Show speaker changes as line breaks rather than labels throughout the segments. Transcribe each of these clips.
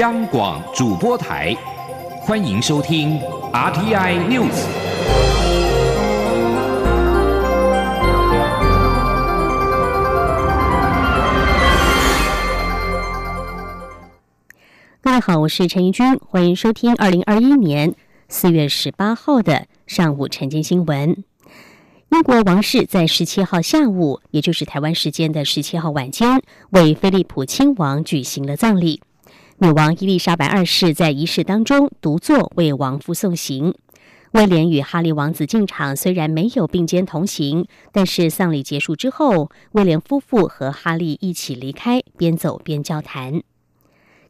央广主播台，欢迎收听 RTI News。
各位好，我是陈怡君，欢迎收听二零二一年四月十八号的上午晨间新闻。英国王室在十七号下午，也就是台湾时间的十七号晚间，为菲利普亲王举行了葬礼。女王伊丽莎白二世在仪式当中独坐为王夫送行。威廉与哈利王子进场，虽然没有并肩同行，但是丧礼结束之后，威廉夫妇和哈利一起离开，边走边交谈。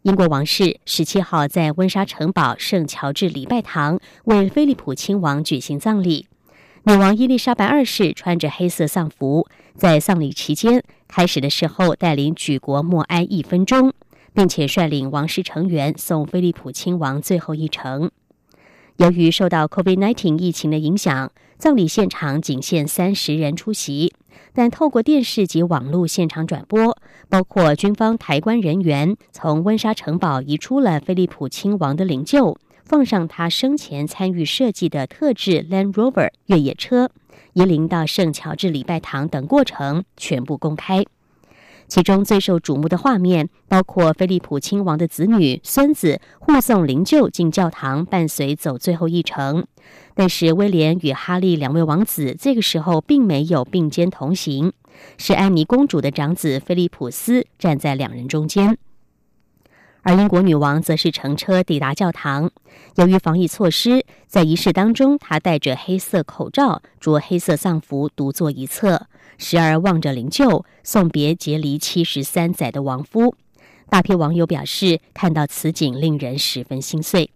英国王室十七号在温莎城堡圣乔治礼拜堂为菲利普亲王举行葬礼。女王伊丽莎白二世穿着黑色丧服，在丧礼期间开始的时候带领举国默哀一分钟。并且率领王室成员送菲利普亲王最后一程。由于受到 COVID-19 疫情的影响，葬礼现场仅限三十人出席，但透过电视及网络现场转播，包括军方抬棺人员从温莎城堡移出了菲利普亲王的灵柩，放上他生前参与设计的特制 Land Rover 越野车，移灵到圣乔治礼拜堂等过程全部公开。其中最受瞩目的画面，包括菲利普亲王的子女、孙子护送灵柩进教堂，伴随走最后一程。但是威廉与哈利两位王子这个时候并没有并肩同行，是安妮公主的长子菲利普斯站在两人中间。而英国女王则是乘车抵达教堂。由于防疫措施，在仪式当中，她戴着黑色口罩，着黑色丧服，独坐一侧，时而望着灵柩，送别结离七十三载的亡夫。大批网友表示，看到此景令人十分心碎。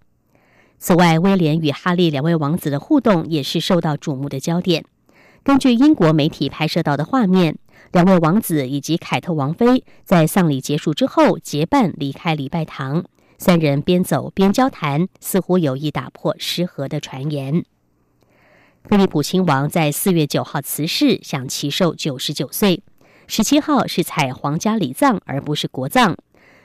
此外，威廉与哈利两位王子的互动也是受到瞩目的焦点。根据英国媒体拍摄到的画面。两位王子以及凯特王妃在丧礼结束之后结伴离开礼拜堂，三人边走边交谈，似乎有意打破失和的传言。菲利普亲王在四月九号辞世，享其寿九十九岁。十七号是采皇家礼葬而不是国葬。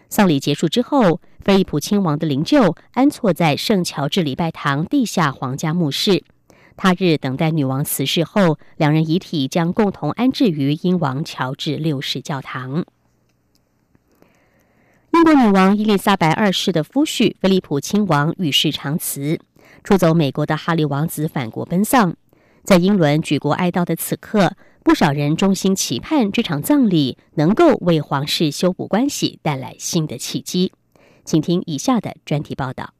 丧礼结束之后，菲利普亲王的灵柩安错在圣乔治礼拜堂地下皇家墓室。他日等待女王辞世后，两人遗体将共同安置于英王乔治六世教堂。英国女王伊丽莎白二世的夫婿菲利普亲王与世长辞，出走美国的哈利王子返国奔丧。在英伦举国哀悼的此刻，不少人衷心期盼这场葬礼能够为皇室修补关系带来新的契机。请听以下的专题报道。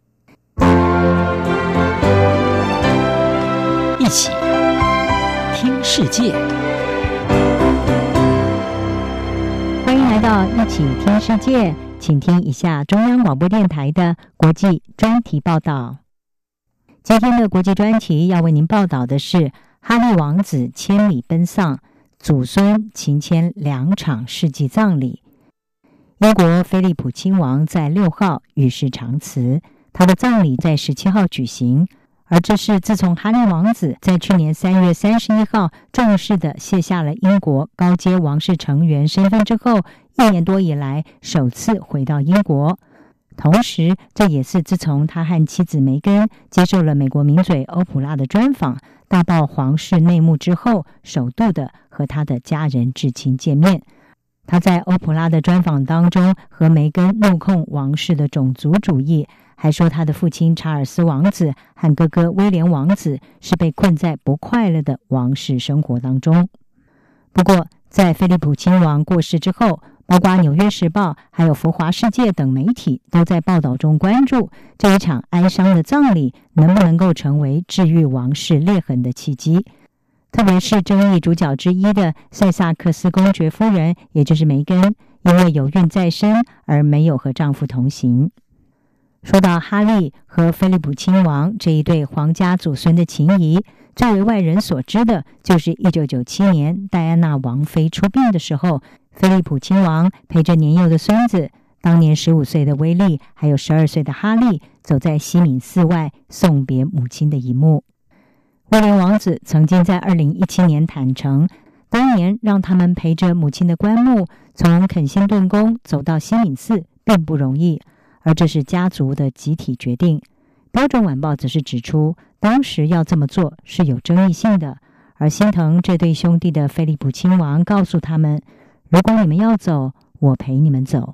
一起听世界，
欢迎来到一起听世界，请听一下中央广播电台的国际专题报道。今天的国际专题要为您报道的是哈利王子千里奔丧，祖孙勤签两场世纪葬礼。英国菲利普亲王在六号与世长辞，他的葬礼在十七号举行。而这是自从哈利王子在去年三月三十一号正式的卸下了英国高阶王室成员身份之后，一年多以来首次回到英国。同时，这也是自从他和妻子梅根接受了美国名嘴欧普拉的专访，大爆皇室内幕之后，首度的和他的家人至亲见面。他在欧普拉的专访当中和梅根怒控王室的种族主义。还说他的父亲查尔斯王子和哥哥威廉王子是被困在不快乐的王室生活当中。不过，在菲利普亲王过世之后，包括《纽约时报》还有《浮华世界》等媒体都在报道中关注这一场哀伤的葬礼能不能够成为治愈王室裂痕的契机。特别是争议主角之一的塞萨克斯公爵夫人，也就是梅根，因为有孕在身而没有和丈夫同行。说到哈利和菲利普亲王这一对皇家祖孙的情谊，最为外人所知的就是1997年戴安娜王妃出殡的时候，菲利普亲王陪着年幼的孙子，当年15岁的威利，还有12岁的哈利，走在西敏寺外送别母亲的一幕。威廉王子曾经在2017年坦诚，当年让他们陪着母亲的棺木从肯辛顿宫走到西敏寺并不容易。而这是家族的集体决定。标准晚报则是指出，当时要这么做是有争议性的。而心疼这对兄弟的菲利普亲王告诉他们：“如果你们要走，我陪你们走。”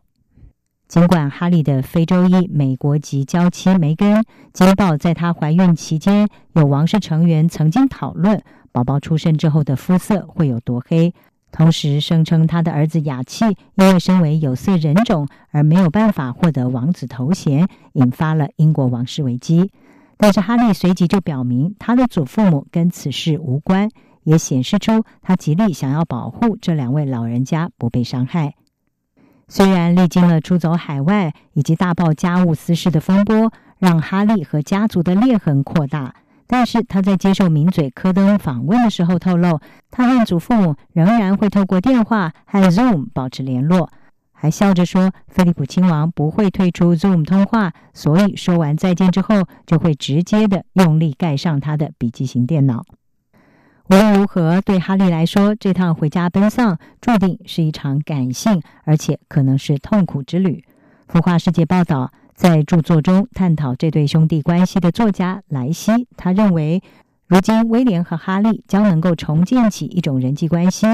尽管哈利的非洲裔美国籍娇妻梅根惊报，在她怀孕期间，有王室成员曾经讨论宝宝出生之后的肤色会有多黑，同时声称他的儿子雅契因为身为有色人种而没有办法获得王子头衔，引发了英国王室危机。但是哈利随即就表明，他的祖父母跟此事无关，也显示出他极力想要保护这两位老人家不被伤害。虽然历经了出走海外以及大爆家务私事的风波，让哈利和家族的裂痕扩大，但是他在接受名嘴科登访问的时候透露，他和祖父母仍然会透过电话和 Zoom 保持联络，还笑着说，菲利普亲王不会退出 Zoom 通话，所以说完再见之后，就会直接的用力盖上他的笔记型电脑。无论如何，对哈利来说，这趟回家奔丧注定是一场感性，而且可能是痛苦之旅。孵化世界报道，在著作中探讨这对兄弟关系的作家莱西，他认为，如今威廉和哈利将能够重建起一种人际关系。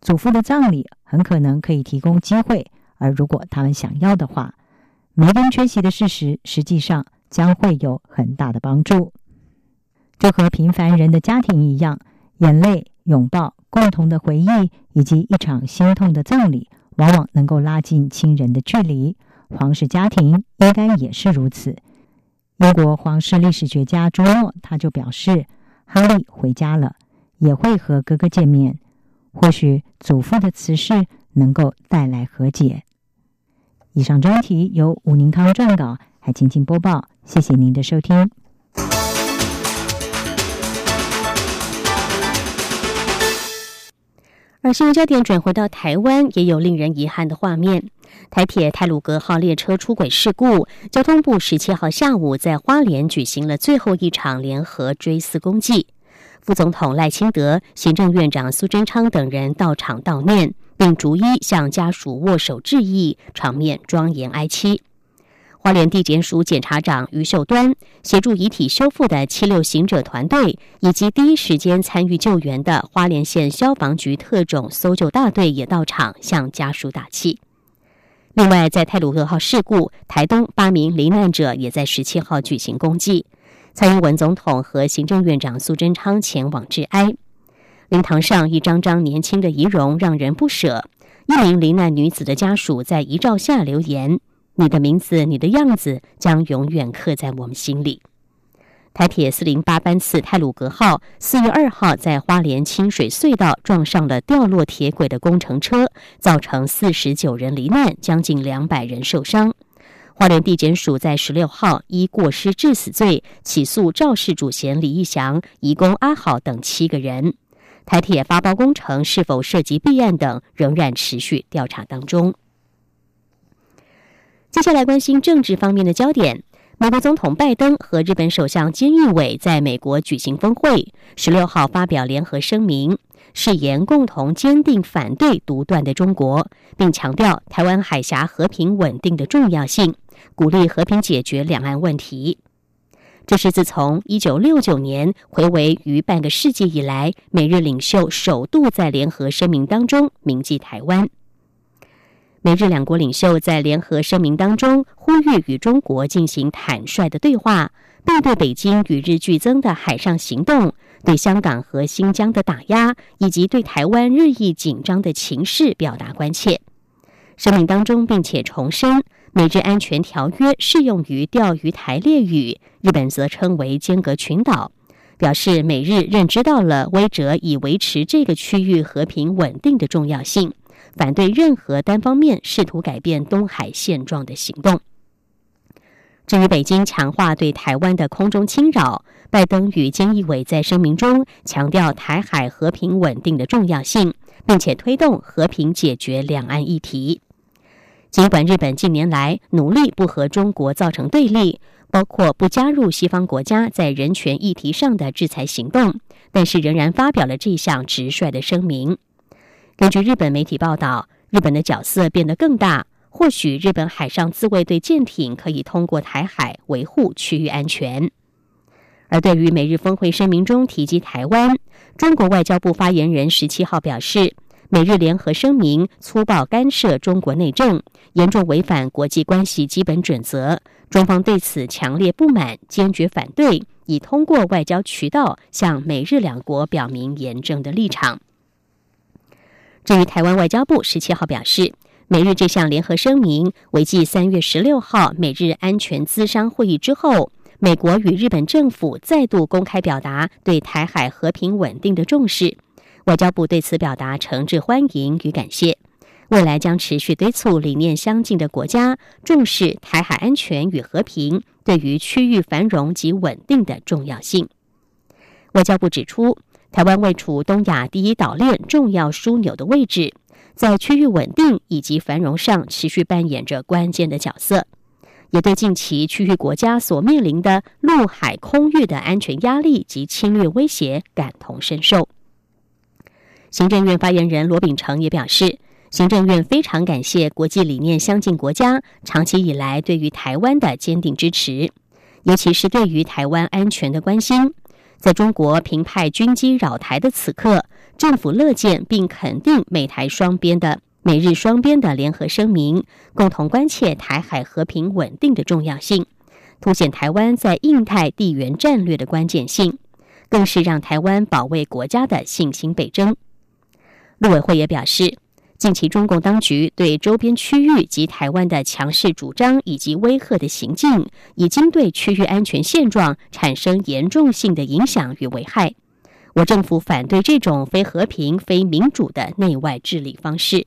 祖父的葬礼很可能可以提供机会，而如果他们想要的话，梅根缺席的事实实际上将会有很大的帮助。就和平凡人的家庭一样。眼泪、拥抱、共同的回忆，以及一场心痛的葬礼，往往能够拉近亲人的距离。皇室家庭应该也是如此。英国皇室历史学家朱诺他就表示，哈利回家了，也会和哥哥见面。或许祖父的辞世能够带来和解。以上专题由武宁康撰稿，还请请播报。谢谢您的收听。
而新闻焦点转回到台湾，也有令人遗憾的画面。台铁泰鲁格号列车出轨事故，交通部十七号下午在花莲举行了最后一场联合追思公祭，副总统赖清德、行政院长苏贞昌等人到场悼念，并逐一向家属握手致意，场面庄严哀戚。花莲地检署检察长于秀端协助遗体修复的七六行者团队，以及第一时间参与救援的花莲县消防局特种搜救大队也到场向家属打气。另外，在泰鲁格号事故，台东八名罹难者也在十七号举行公祭，蔡英文总统和行政院长苏贞昌前往致哀。灵堂上一张张年轻的遗容让人不舍。一名罹难女子的家属在遗照下留言。你的名字，你的样子，将永远刻在我们心里。台铁四零八班次泰鲁格号四月二号在花莲清水隧道撞上了掉落铁轨的工程车，造成四十九人罹难，将近两百人受伤。花莲地检署在十六号依过失致死罪起诉肇事主嫌李义祥、移工阿好等七个人。台铁发包工程是否涉及弊案等，仍然持续调查当中。接下来关心政治方面的焦点。美国总统拜登和日本首相菅义伟在美国举行峰会，十六号发表联合声明，誓言共同坚定反对独断的中国，并强调台湾海峡和平稳定的重要性，鼓励和平解决两岸问题。这是自从一九六九年回违逾半个世纪以来，美日领袖首度在联合声明当中铭记台湾。美日两国领袖在联合声明当中呼吁与中国进行坦率的对话，并对北京与日俱增的海上行动、对香港和新疆的打压，以及对台湾日益紧张的情势表达关切。声明当中，并且重申美日安全条约适用于钓鱼台列屿，日本则称为间隔群岛，表示美日认知到了威者以维持这个区域和平稳定的重要性。反对任何单方面试图改变东海现状的行动。至于北京强化对台湾的空中侵扰，拜登与菅义伟在声明中强调台海和平稳定的重要性，并且推动和平解决两岸议题。尽管日本近年来努力不和中国造成对立，包括不加入西方国家在人权议题上的制裁行动，但是仍然发表了这项直率的声明。根据日本媒体报道，日本的角色变得更大，或许日本海上自卫队舰艇可以通过台海维护区域安全。而对于美日峰会声明中提及台湾，中国外交部发言人十七号表示，美日联合声明粗暴干涉中国内政，严重违反国际关系基本准则，中方对此强烈不满，坚决反对，已通过外交渠道向美日两国表明严正的立场。至于台湾外交部十七号表示，美日这项联合声明为继三月十六号美日安全咨商会议之后。美国与日本政府再度公开表达对台海和平稳定的重视，外交部对此表达诚挚欢迎与感谢。未来将持续敦促理念相近的国家重视台海安全与和平对于区域繁荣及稳定的重要性。外交部指出，台湾位处东亚第一岛链重要枢纽的位置，在区域稳定以及繁荣上持续扮演着关键的角色。也对近期区域国家所面临的陆海空域的安全压力及侵略威胁感同身受。行政院发言人罗秉成也表示，行政院非常感谢国际理念相近国家长期以来对于台湾的坚定支持，尤其是对于台湾安全的关心。在中国频派军机扰台的此刻，政府乐见并肯定美台双边的。美日双边的联合声明，共同关切台海和平稳定的重要性，凸显台湾在印太地缘战略的关键性，更是让台湾保卫国家的信心倍增。陆委会也表示，近期中共当局对周边区域及台湾的强势主张以及威吓的行径，已经对区域安全现状产生严重性的影响与危害。我政府反对这种非和平、非民主的内外治理方式。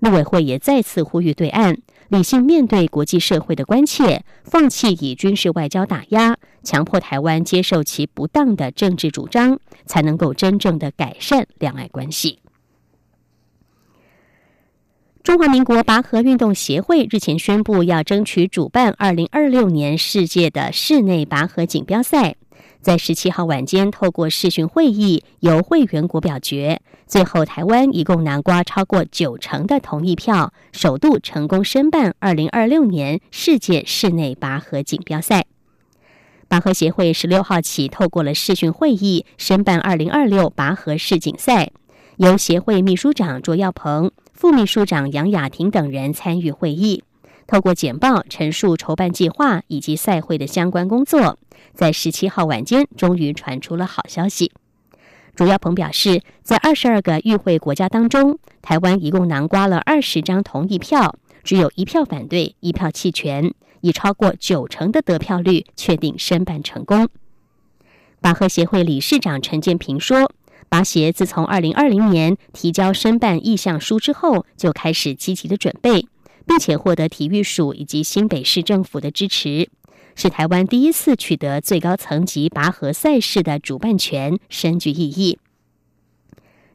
陆委会也再次呼吁对岸理性面对国际社会的关切，放弃以军事外交打压，强迫台湾接受其不当的政治主张，才能够真正的改善两岸关系。中华民国拔河运动协会日前宣布，要争取主办二零二六年世界的室内拔河锦标赛。在十七号晚间，透过视讯会议，由会员国表决，最后台湾一共拿瓜超过九成的同意票，首度成功申办二零二六年世界室内拔河锦标赛。拔河协会十六号起透过了视讯会议申办二零二六拔河世锦赛，由协会秘书长卓耀鹏、副秘书长杨雅婷等人参与会议。透过简报陈述筹办计划以及赛会的相关工作，在十七号晚间终于传出了好消息。朱耀鹏表示，在二十二个与会国家当中，台湾一共囊瓜了二十张同意票，只有一票反对，一票弃权，以超过九成的得票率确定申办成功。巴赫协会理事长陈建平说：“拔协自从二零二零年提交申办意向书之后，就开始积极的准备。”并且获得体育署以及新北市政府的支持，是台湾第一次取得最高层级拔河赛事的主办权，深具意义。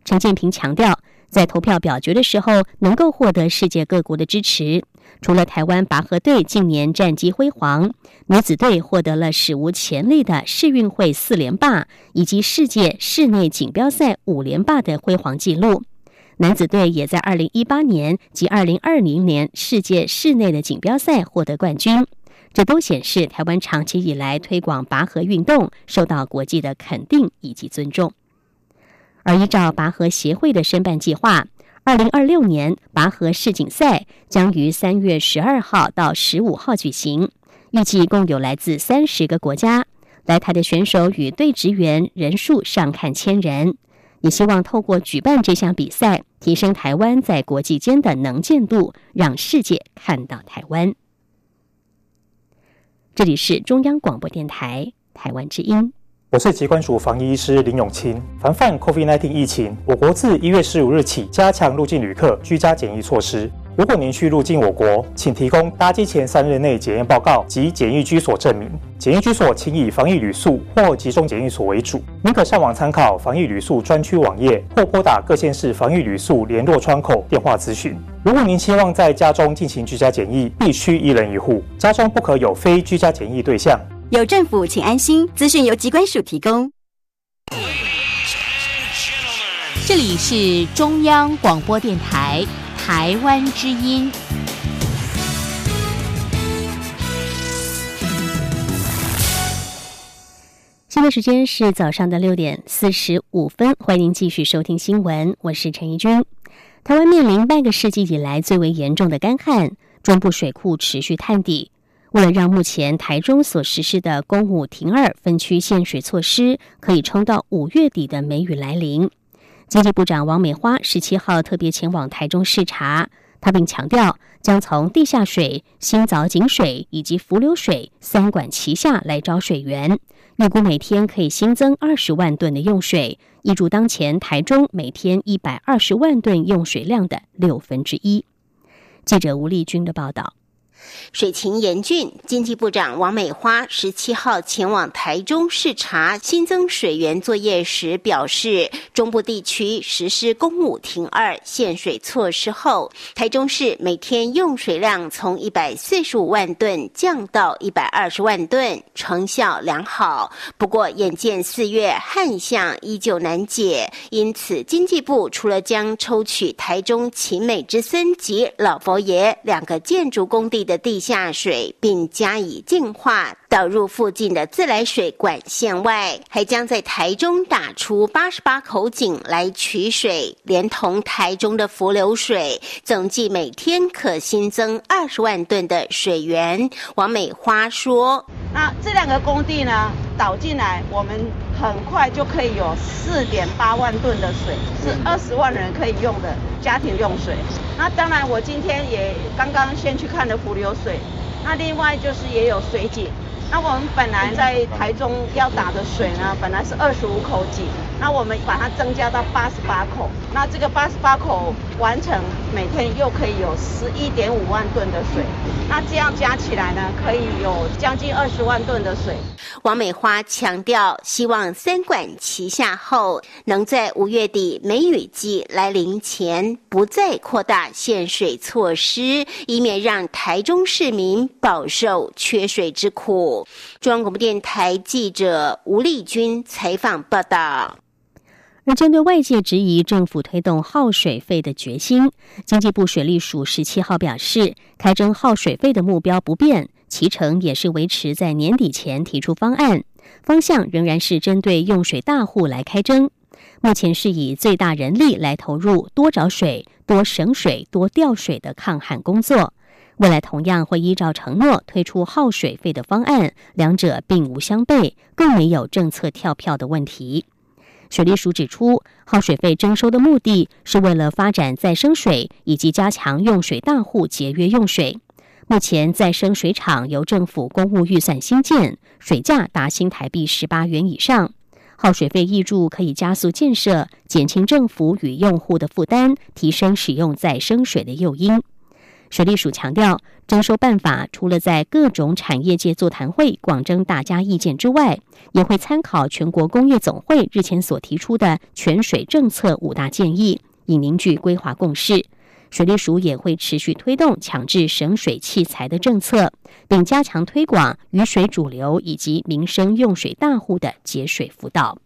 陈建平强调，在投票表决的时候，能够获得世界各国的支持。除了台湾拔河队近年战绩辉煌，女子队获得了史无前例的世运会四连霸，以及世界室内锦标赛五连霸的辉煌纪录。男子队也在二零一八年及二零二零年世界室内的锦标赛获得冠军，这都显示台湾长期以来推广拔河运动受到国际的肯定以及尊重。而依照拔河协会的申办计划，二零二六年拔河世锦赛将于三月十二号到十五号举行，预计共有来自三十个国家来台的选手与队职员人数上看千人。也希望透过举办这项比赛，提升台湾在国际间的能见度，让世界看到台湾。这里是中央广播电台台湾之音，
我是疾管署防疫医师林永清。防范 COVID-19 疫情，我国自一月十五日起加强入境旅客居家检疫措施。如果您需入境我国，请提供搭机前三日内检验报告及检疫居所证明。检疫居所请以防疫旅宿或集中检疫所为主。您可上网参考防疫旅宿专区网页，或拨打各县市防疫旅宿联络窗口电话咨询。如果您希望在家中进行居家检疫，必须一人一户，家中不可有非居家检疫对象。
有政府，请安心。资讯由机关署提供。
这里是中央广播电台。台湾之音。现在时间是早上的六点四十五分，欢迎您继续收听新闻，我是陈怡君。台湾面临半个世纪以来最为严重的干旱，中部水库持续探底。为了让目前台中所实施的公五停二分区限水措施可以撑到五月底的梅雨来临，经济部长王美花十七号特别前往台中视察，他并强调将从地下水、新藻井水以及浮流水三管齐下来招水源。预估每天可以新增二十万吨的用水，挹注当前台中每天一百二十万吨用水量的六分之一。记者吴丽君的报道。
水情严峻，经济部长王美花十七号前往台中视察新增水源作业时表示，中部地区实施公五停二限水措施后，台中市每天用水量从一百四十五万吨降到一百二十万吨，成效良好。不过，眼见四月旱象依旧难解，因此经济部除了将抽取台中秦美之森及老佛爷两个建筑工地的地下水，并加以净化，导入附近的自来水管线外，还将在台中打出八十八口井来取水，连同台中的浮流水，总计每天可新增二十万吨的水源。王美花说：“
那这两个工地呢，导进来，我们很快就可以有四点八万吨的水，是二十万人可以用的家庭用水。那当然，我今天也刚刚先去看了浮流水。”那另外就是也有水井，那我们本来在台中要打的水呢，本来是二十五口井，那我们把它增加到八十八口，那这个八十八口完成，每天又可以有十一点五万吨的水，那这样加起来呢，可以有将近二十万吨的水。
王美花强调，希望三管齐下后，能在五月底梅雨季来临前，不再扩大限水措施，以免让台中市民饱受缺水之苦。中央广播电台记者吴丽君采访报道。
而针对外界质疑政府推动耗水费的决心，经济部水利署十七号表示，开征耗水费的目标不变。其程也是维持在年底前提出方案，方向仍然是针对用水大户来开征。目前是以最大人力来投入，多找水、多省水、多调水的抗旱工作。未来同样会依照承诺推出耗水费的方案，两者并无相悖，更没有政策跳票的问题。水利署指出，耗水费征收的目的是为了发展再生水，以及加强用水大户节约用水。目前再生水厂由政府公务预算新建，水价达新台币十八元以上，耗水费挹注可以加速建设，减轻政府与用户的负担，提升使用再生水的诱因。水利署强调，征收办法除了在各种产业界座谈会广征大家意见之外，也会参考全国工业总会日前所提出的全水政策五大建议，以凝聚规划共识。水利署也会持续推动强制省水器材的政策，并加强推广雨水主流以及民生用水大户的节水辅导。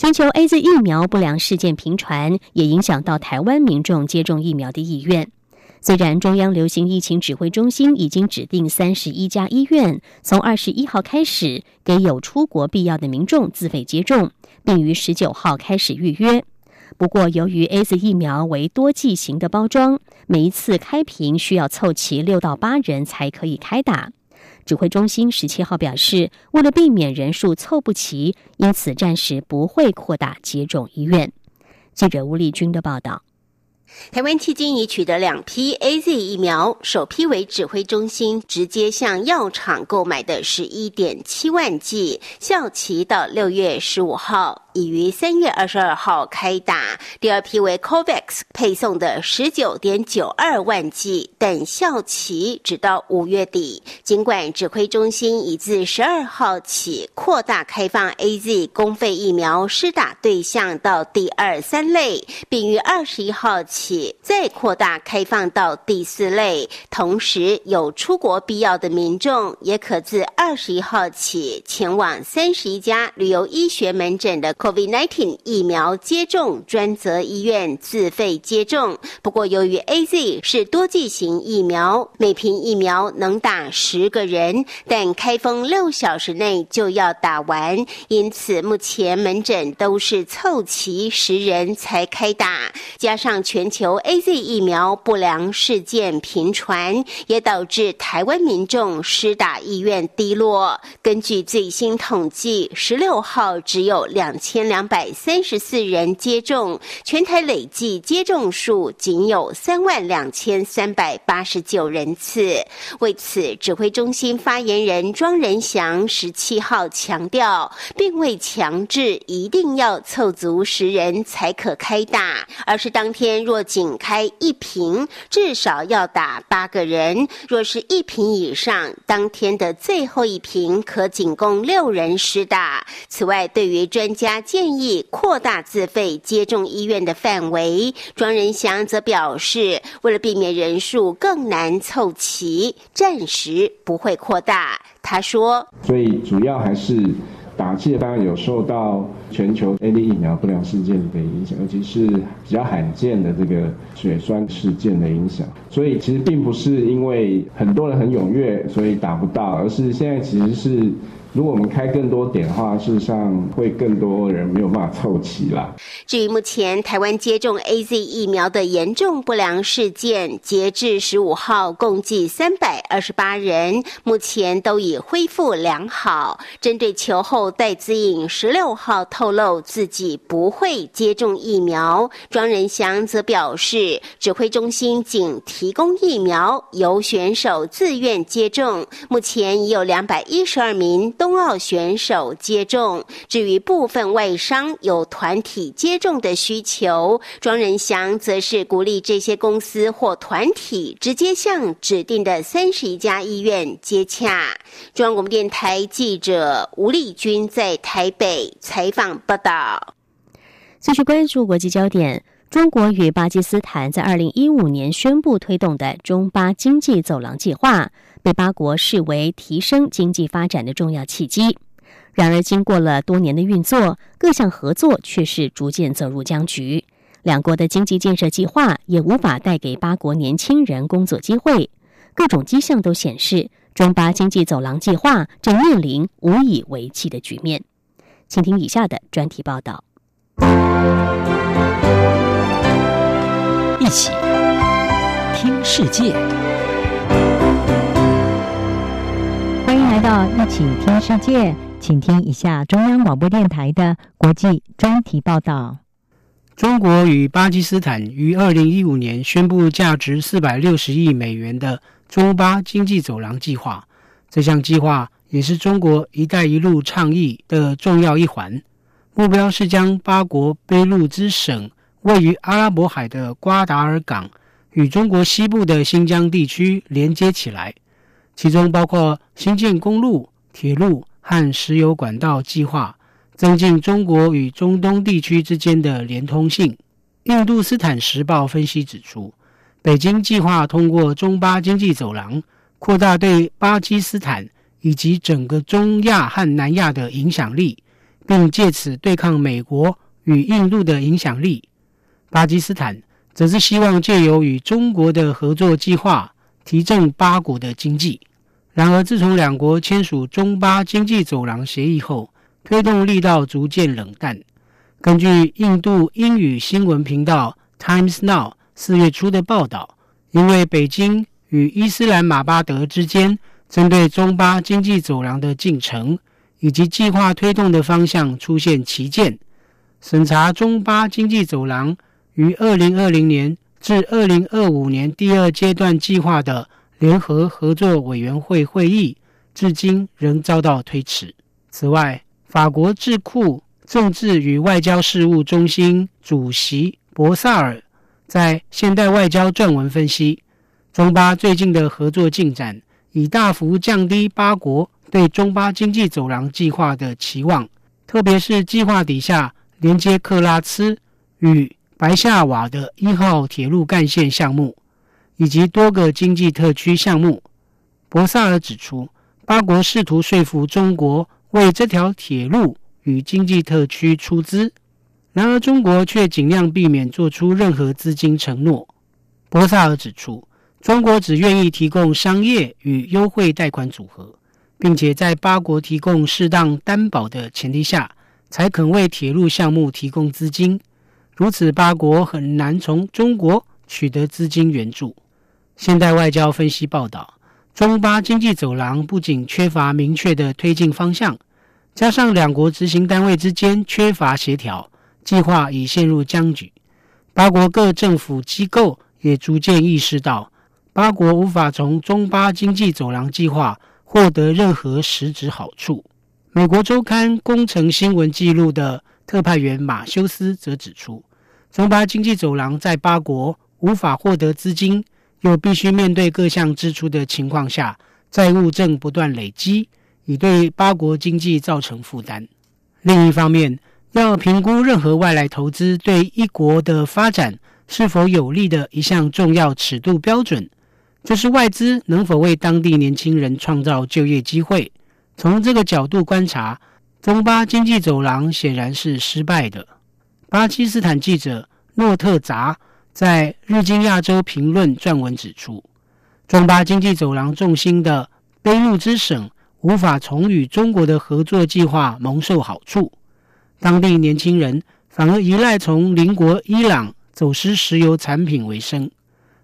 全球 A Z 疫苗不良事件频传，也影响到台湾民众接种疫苗的意愿。虽然中央流行疫情指挥中心已经指定三十一家医院，从二十一号开始给有出国必要的民众自费接种，并于十九号开始预约。不过，由于 A Z 疫苗为多剂型的包装，每一次开瓶需要凑齐六到八人才可以开打。指挥中心十七号表示，为了避免人数凑不齐，因此暂时不会扩大接种医院。记者吴丽君的报道。
台湾迄今已取得两批 A Z 疫苗，首批为指挥中心直接向药厂购买的十一点七万剂，效期到六月十五号。已于三月二十二号开打，第二批为 COVAX 配送的十九点九二万剂，等效期直到五月底。尽管指挥中心已自十二号起扩大开放 A Z 公费疫苗施打对象到第二三类，并于二十一号起再扩大开放到第四类，同时有出国必要的民众也可自二十一号起前往三十一家旅游医学门诊的。COVID-19 疫苗接种专责医院自费接种。不过，由于 A Z 是多剂型疫苗，每瓶疫苗能打十个人，但开封六小时内就要打完，因此目前门诊都是凑齐十人才开打。加上全球 A Z 疫苗不良事件频传，也导致台湾民众施打意愿低落。根据最新统计，十六号只有两千千两百三十四人接种，全台累计接种数仅有三万两千三百八十九人次。为此，指挥中心发言人庄仁祥十七号强调，并未强制一定要凑足十人才可开打，而是当天若仅开一瓶，至少要打八个人；若是一瓶以上，当天的最后一瓶可仅供六人施打。此外，对于专家建议扩大自费接种医院的范围，庄仁祥则表示，为了避免人数更难凑齐，暂时不会扩大。他说：“
所以主要还是打气，当然有受到全球 A D 疫苗不良事件的影响，尤其是比较罕见的这个血栓事件的影响。所以其实并不是因为很多人很踊跃，所以打不到，而是现在其实是。”如果我们开更多点的话，事实上会更多人没有办法凑齐啦。
至于目前台湾接种 A Z 疫苗的严重不良事件，截至十五号共计三百二十八人，目前都已恢复良好。针对球后戴资颖十六号透露自己不会接种疫苗，庄仁祥则表示，指挥中心仅提供疫苗，由选手自愿接种。目前已有两百一十二名。冬奥选手接种，至于部分外商有团体接种的需求，庄仁祥则是鼓励这些公司或团体直接向指定的三十一家医院接洽。中央广播电台记者吴丽君在台北采访报道。
继续关注国际焦点，中国与巴基斯坦在二零一五年宣布推动的中巴经济走廊计划。被八国视为提升经济发展的重要契机，然而经过了多年的运作，各项合作却是逐渐走入僵局。两国的经济建设计划也无法带给八国年轻人工作机会。各种迹象都显示，中巴经济走廊计划正面临无以为继的局面。请听以下的专题报道。
一起听世界。
欢迎来到一起听世界，请听一下中央广播电台的国际专题报道。
中国与巴基斯坦于二零一五年宣布价值四百六十亿美元的中巴经济走廊计划。这项计划也是中国“一带一路”倡议的重要一环，目标是将巴国卑路支省位于阿拉伯海的瓜达尔港与中国西部的新疆地区连接起来。其中包括新建公路、铁路和石油管道计划，增进中国与中东地区之间的连通性。印度斯坦时报分析指出，北京计划通过中巴经济走廊，扩大对巴基斯坦以及整个中亚和南亚的影响力，并借此对抗美国与印度的影响力。巴基斯坦则是希望借由与中国的合作计划，提振八国的经济。然而，自从两国签署中巴经济走廊协议后，推动力道逐渐冷淡。根据印度英语新闻频道 Times Now 四月初的报道，因为北京与伊斯兰马巴德之间针对中巴经济走廊的进程以及计划推动的方向出现歧见，审查中巴经济走廊于二零二零年至二零二五年第二阶段计划的。联合合作委员会会议至今仍遭到推迟。此外，法国智库政治与外交事务中心主席博萨尔在《现代外交》撰文分析，中巴最近的合作进展已大幅降低八国对中巴经济走廊计划的期望，特别是计划底下连接克拉兹与白夏瓦的一号铁路干线项目。以及多个经济特区项目，博萨尔指出，八国试图说服中国为这条铁路与经济特区出资。然而，中国却尽量避免做出任何资金承诺。博萨尔指出，中国只愿意提供商业与优惠贷款组合，并且在八国提供适当担保的前提下，才肯为铁路项目提供资金。如此，八国很难从中国取得资金援助。现代外交分析报道，中巴经济走廊不仅缺乏明确的推进方向，加上两国执行单位之间缺乏协调。计划已陷入僵局，八国各政府机构也逐渐意识到，八国无法从中巴经济走廊计划获得任何实质好处。美国周刊《工程新闻》记录的特派员马修斯则指出，中巴经济走廊在八国无法获得资金，又必须面对各项支出的情况下，债务正不断累积，已对八国经济造成负担。另一方面，要评估任何外来投资对一国的发展是否有利的一项重要尺度标准，就是外资能否为当地年轻人创造就业机会。从这个角度观察，中巴经济走廊显然是失败的。巴基斯坦记者诺特扎在《日经亚洲评论》撰文指出，中巴经济走廊重心的卑路支省无法从与中国的合作计划蒙受好处。当地年轻人反而依赖从邻国伊朗走私石油产品为生。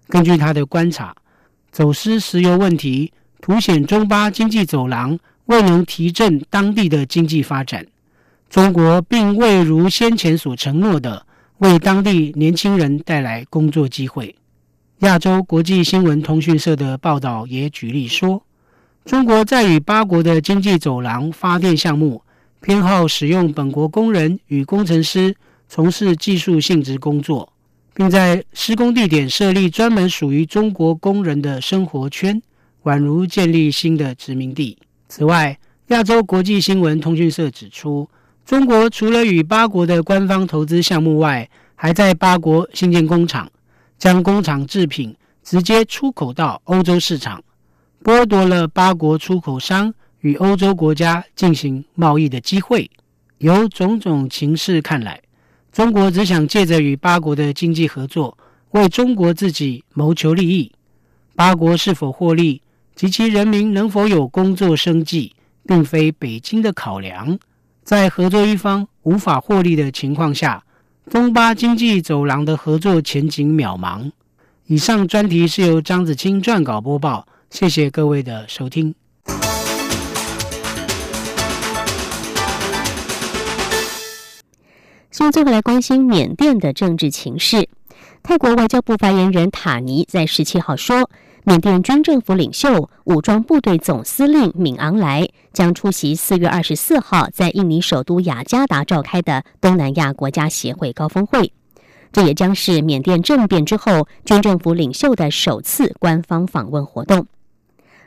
根据他的观察，走私石油问题凸显中巴经济走廊未能提振当地的经济发展。中国并未如先前所承诺的为当地年轻人带来工作机会。亚洲国际新闻通讯社的报道也举例说，中国在与八国的经济走廊发电项目。偏好使用本国工人与工程师从事技术性质工作，并在施工地点设立专门属于中国工人的生活圈，宛如建立新的殖民地。此外，亚洲国际新闻通讯社指出，中国除了与八国的官方投资项目外，还在八国新建工厂，将工厂制品直接出口到欧洲市场，剥夺了八国出口商。与欧洲国家进行贸易的机会，由种种情势看来，中国只想借着与八国的经济合作，为中国自己谋求利益。八国是否获利及其人民能否有工作生计，并非北京的考量。在合作一方无法获利的情况下，中巴经济走廊的合作前景渺茫。以上专题是由张子清撰稿播报，谢谢各位的收听。
现在最后来关心缅甸的政治情势。泰国外交部发言人塔尼在十七号说，缅甸军政府领袖、武装部队总司令敏昂莱将出席四月二十四号在印尼首都雅加达召开的东南亚国家协会高峰会。这也将是缅甸政变之后军政府领袖的首次官方访问活动。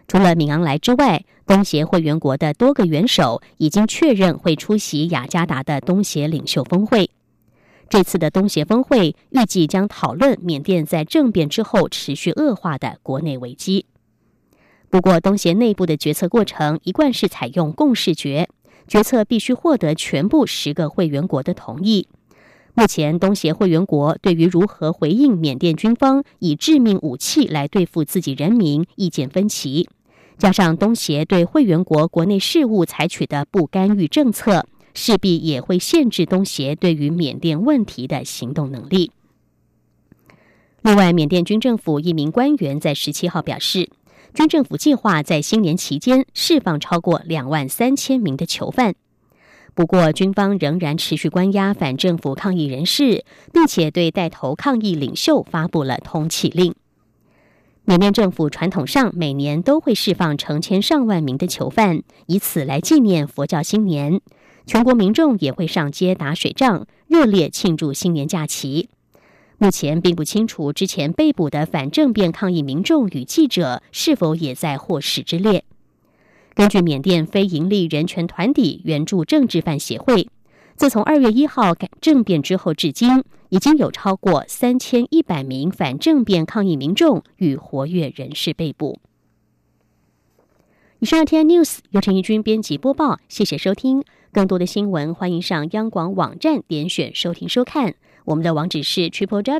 除了敏昂莱之外，东协会员国的多个元首已经确认会出席雅加达的东协领袖峰会。这次的东协峰会预计将讨论缅甸在政变之后持续恶化的国内危机。不过，东协内部的决策过程一贯是采用共识决，决策必须获得全部十个会员国的同意。目前，东协会员国对于如何回应缅甸军方以致命武器来对付自己人民意见分歧。加上东协对会员国国内事务采取的不干预政策，势必也会限制东协对于缅甸问题的行动能力。另外，缅甸军政府一名官员在十七号表示，军政府计划在新年期间释放超过两万三千名的囚犯。不过，军方仍然持续关押反政府抗议人士，并且对带头抗议领袖发布了通缉令。缅甸政府传统上每年都会释放成千上万名的囚犯，以此来纪念佛教新年。全国民众也会上街打水仗，热烈庆祝新年假期。目前并不清楚之前被捕的反政变抗议民众与记者是否也在获释之列。根据缅甸非营利人权团体援助政治犯协会。自从二月一号改政变之后，至今已经有超过三千一百名反政变抗议民众与活跃人士被捕。以上 T N News 由陈义军编辑播报，谢谢收听。更多的新闻，欢迎上央广网站点选收听收看。我们的网址是 triple w